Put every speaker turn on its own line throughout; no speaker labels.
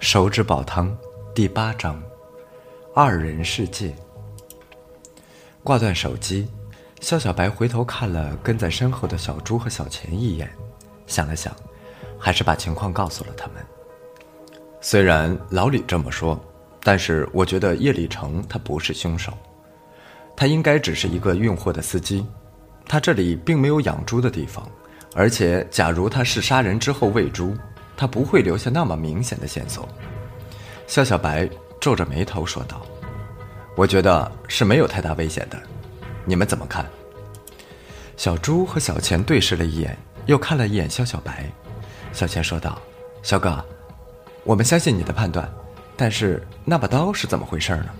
手指煲汤第八章：二人世界。挂断手机，肖小白回头看了跟在身后的小朱和小钱一眼，想了想，还是把情况告诉了他们。虽然老李这么说，但是我觉得叶礼成他不是凶手，他应该只是一个运货的司机，他这里并没有养猪的地方，而且假如他是杀人之后喂猪。他不会留下那么明显的线索。肖小白皱着眉头说道：“我觉得是没有太大危险的，你们怎么看？”小朱和小钱对视了一眼，又看了一眼肖小白。小钱说道：“肖哥，我们相信你的判断，但是那把刀是怎么回事呢？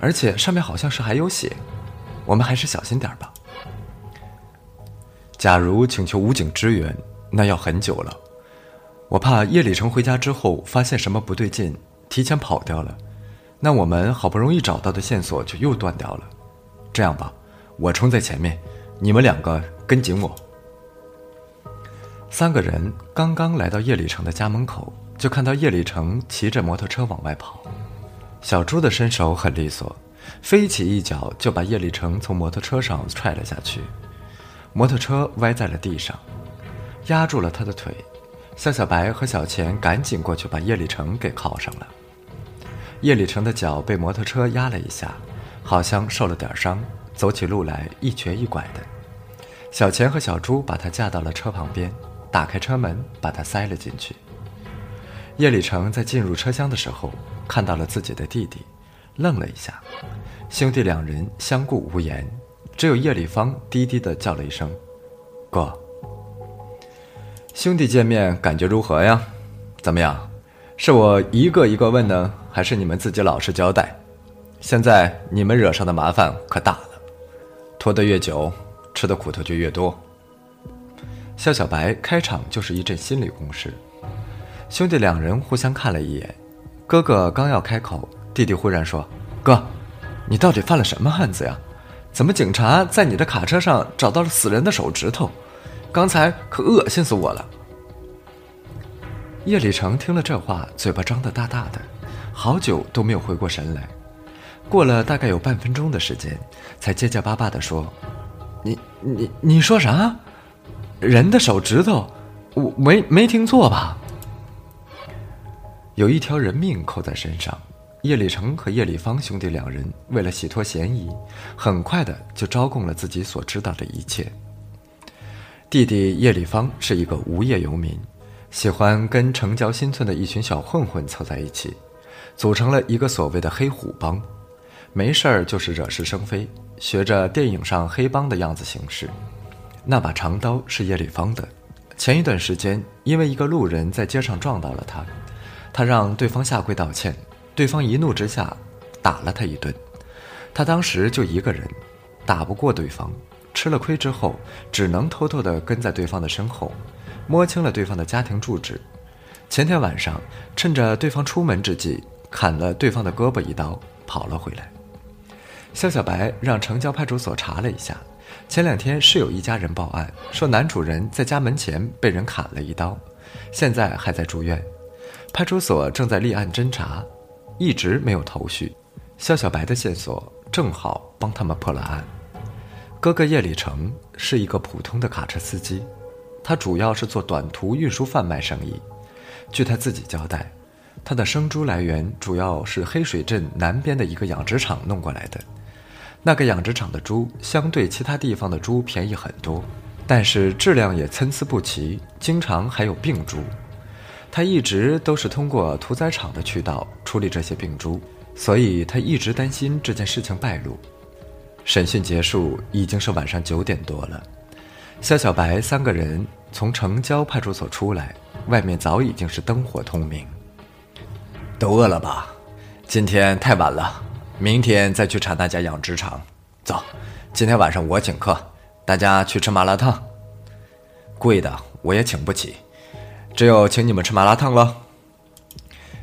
而且上面好像是还有血，我们还是小心点吧。假如请求武警支援，那要很久了。”我怕叶礼成回家之后发现什么不对劲，提前跑掉了，那我们好不容易找到的线索就又断掉了。这样吧，我冲在前面，你们两个跟紧我。三个人刚刚来到叶礼成的家门口，就看到叶礼成骑着摩托车往外跑。小朱的身手很利索，飞起一脚就把叶礼成从摩托车上踹了下去，摩托车歪在了地上，压住了他的腿。向小白和小钱赶紧过去把叶礼成给铐上了。叶礼成的脚被摩托车压了一下，好像受了点伤，走起路来一瘸一拐的。小钱和小朱把他架到了车旁边，打开车门把他塞了进去。叶礼成在进入车厢的时候看到了自己的弟弟，愣了一下，兄弟两人相顾无言，只有叶礼芳低低的叫了一声：“哥。”兄弟见面感觉如何呀？怎么样？是我一个一个问呢，还是你们自己老实交代？现在你们惹上的麻烦可大了，拖得越久，吃的苦头就越多。肖小白开场就是一阵心理攻势，兄弟两人互相看了一眼，哥哥刚要开口，弟弟忽然说：“哥，你到底犯了什么案子呀？怎么警察在你的卡车上找到了死人的手指头？”刚才可恶心死我了！叶礼成听了这话，嘴巴张得大大的，好久都没有回过神来。过了大概有半分钟的时间，才结结巴巴地说：“你你你说啥？人的手指头？我没没听错吧？有一条人命扣在身上。”叶礼成和叶礼芳兄弟两人为了洗脱嫌疑，很快的就招供了自己所知道的一切。弟弟叶立芳是一个无业游民，喜欢跟城郊新村的一群小混混凑在一起，组成了一个所谓的黑虎帮，没事儿就是惹是生非，学着电影上黑帮的样子行事。那把长刀是叶立芳的，前一段时间因为一个路人在街上撞到了他，他让对方下跪道歉，对方一怒之下打了他一顿，他当时就一个人，打不过对方。吃了亏之后，只能偷偷地跟在对方的身后，摸清了对方的家庭住址。前天晚上，趁着对方出门之际，砍了对方的胳膊一刀，跑了回来。肖小白让城郊派出所查了一下，前两天是有一家人报案，说男主人在家门前被人砍了一刀，现在还在住院。派出所正在立案侦查，一直没有头绪。肖小白的线索正好帮他们破了案。哥哥叶礼成是一个普通的卡车司机，他主要是做短途运输贩卖生意。据他自己交代，他的生猪来源主要是黑水镇南边的一个养殖场弄过来的。那个养殖场的猪相对其他地方的猪便宜很多，但是质量也参差不齐，经常还有病猪。他一直都是通过屠宰场的渠道处理这些病猪，所以他一直担心这件事情败露。审讯结束，已经是晚上九点多了。肖小白三个人从城郊派出所出来，外面早已经是灯火通明。都饿了吧？今天太晚了，明天再去查那家养殖场。走，今天晚上我请客，大家去吃麻辣烫。贵的我也请不起，只有请你们吃麻辣烫了。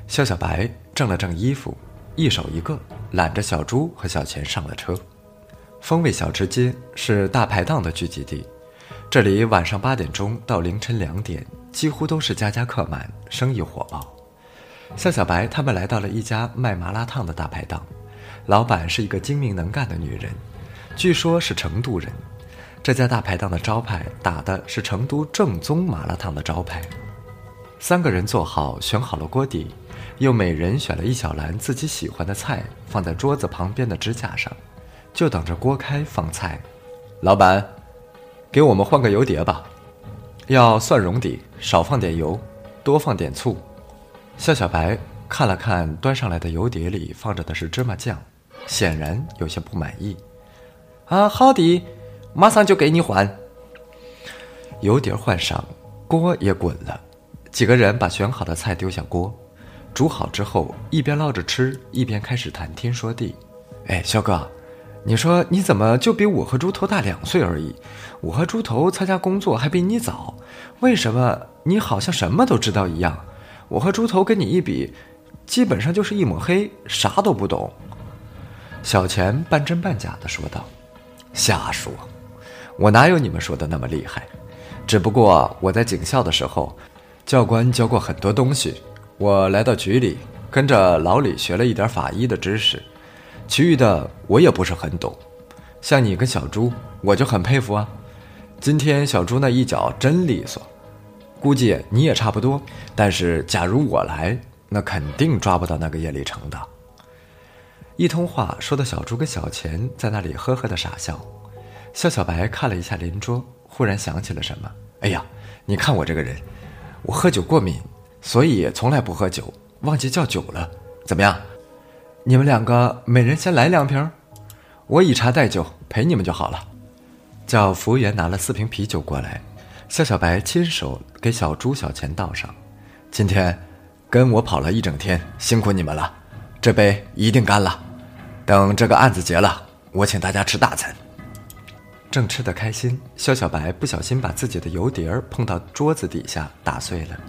肖小白正了正衣服，一手一个揽着小猪和小钱上了车。风味小吃街是大排档的聚集地，这里晚上八点钟到凌晨两点，几乎都是家家客满，生意火爆。夏小白他们来到了一家卖麻辣烫的大排档，老板是一个精明能干的女人，据说是成都人。这家大排档的招牌打的是成都正宗麻辣烫的招牌。三个人坐好，选好了锅底，又每人选了一小篮自己喜欢的菜，放在桌子旁边的支架上，就等着锅开放菜。老板，给我们换个油碟吧，要蒜蓉底，少放点油，多放点醋。肖小白看了看端上来的油碟里放着的是芝麻酱，显然有些不满意。啊，好的，马上就给你换。油碟换上，锅也滚了。几个人把选好的菜丢下锅，煮好之后，一边捞着吃，一边开始谈天说地。哎，肖哥，你说你怎么就比我和猪头大两岁而已？我和猪头参加工作还比你早，为什么你好像什么都知道一样？我和猪头跟你一比，基本上就是一抹黑，啥都不懂。小钱半真半假的说道：“瞎说，我哪有你们说的那么厉害？只不过我在警校的时候。”教官教过很多东西，我来到局里，跟着老李学了一点法医的知识，其余的我也不是很懂。像你跟小猪，我就很佩服啊。今天小猪那一脚真利索，估计你也差不多。但是假如我来，那肯定抓不到那个叶立成的。一通话说的小猪跟小钱在那里呵呵的傻笑。肖小白看了一下邻桌，忽然想起了什么，哎呀，你看我这个人。我喝酒过敏，所以从来不喝酒，忘记叫酒了。怎么样？你们两个每人先来两瓶，我以茶代酒，陪你们就好了。叫服务员拿了四瓶啤酒过来，肖小白亲手给小猪、小钱倒上。今天跟我跑了一整天，辛苦你们了，这杯一定干了。等这个案子结了，我请大家吃大餐。正吃得开心，肖小白不小心把自己的油碟儿碰到桌子底下打碎了。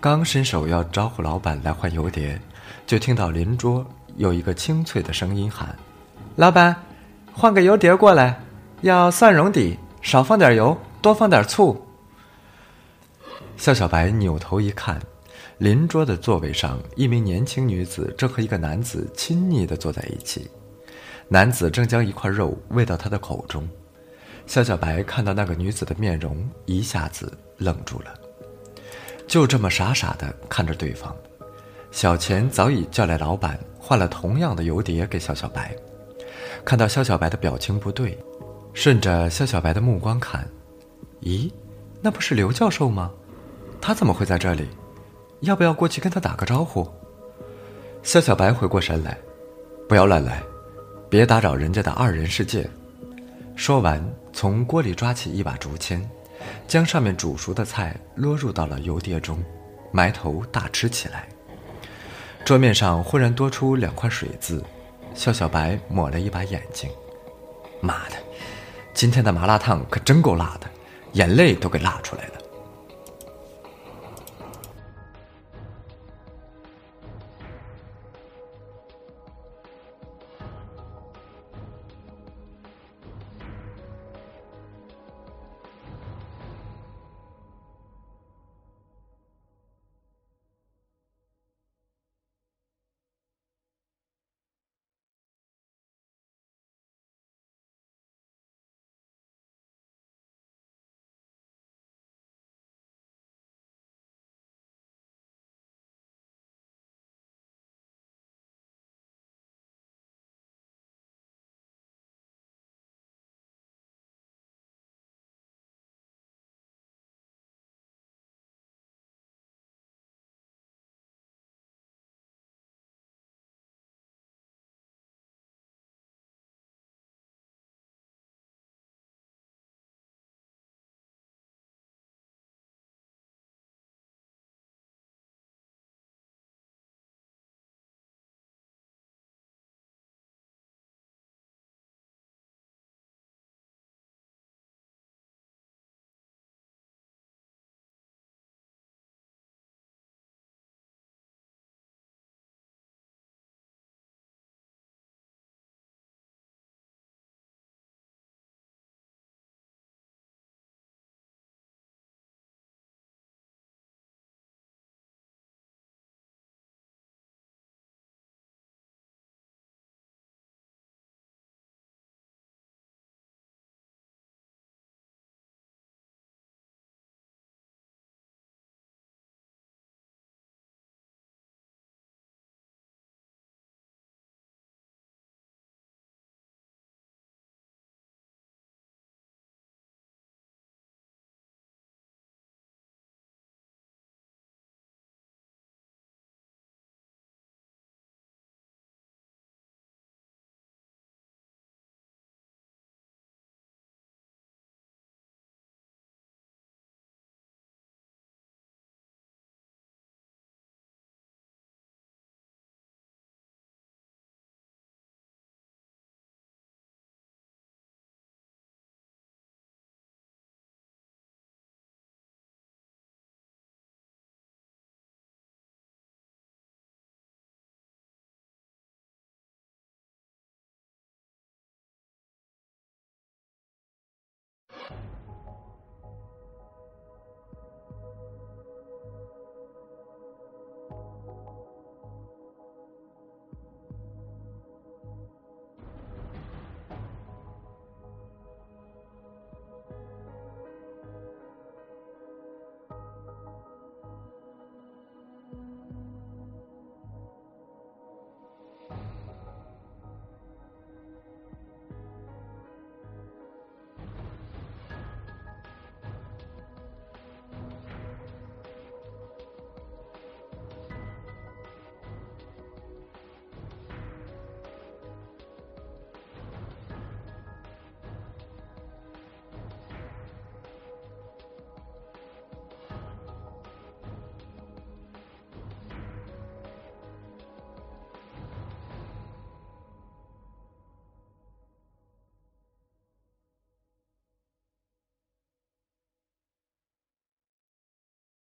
刚伸手要招呼老板来换油碟，就听到邻桌有一个清脆的声音喊：“老板，换个油碟过来，要蒜蓉底，少放点油，多放点醋。”肖小白扭头一看，邻桌的座位上，一名年轻女子正和一个男子亲昵地坐在一起，男子正将一块肉喂到他的口中。肖小白看到那个女子的面容，一下子愣住了，就这么傻傻的看着对方。小钱早已叫来老板，换了同样的油碟给肖小白。看到肖小白的表情不对，顺着肖小白的目光看，咦，那不是刘教授吗？他怎么会在这里？要不要过去跟他打个招呼？肖小白回过神来，不要乱来，别打扰人家的二人世界。说完，从锅里抓起一把竹签，将上面煮熟的菜落入到了油碟中，埋头大吃起来。桌面上忽然多出两块水渍，肖小白抹了一把眼睛。妈的，今天的麻辣烫可真够辣的，眼泪都给辣出来了。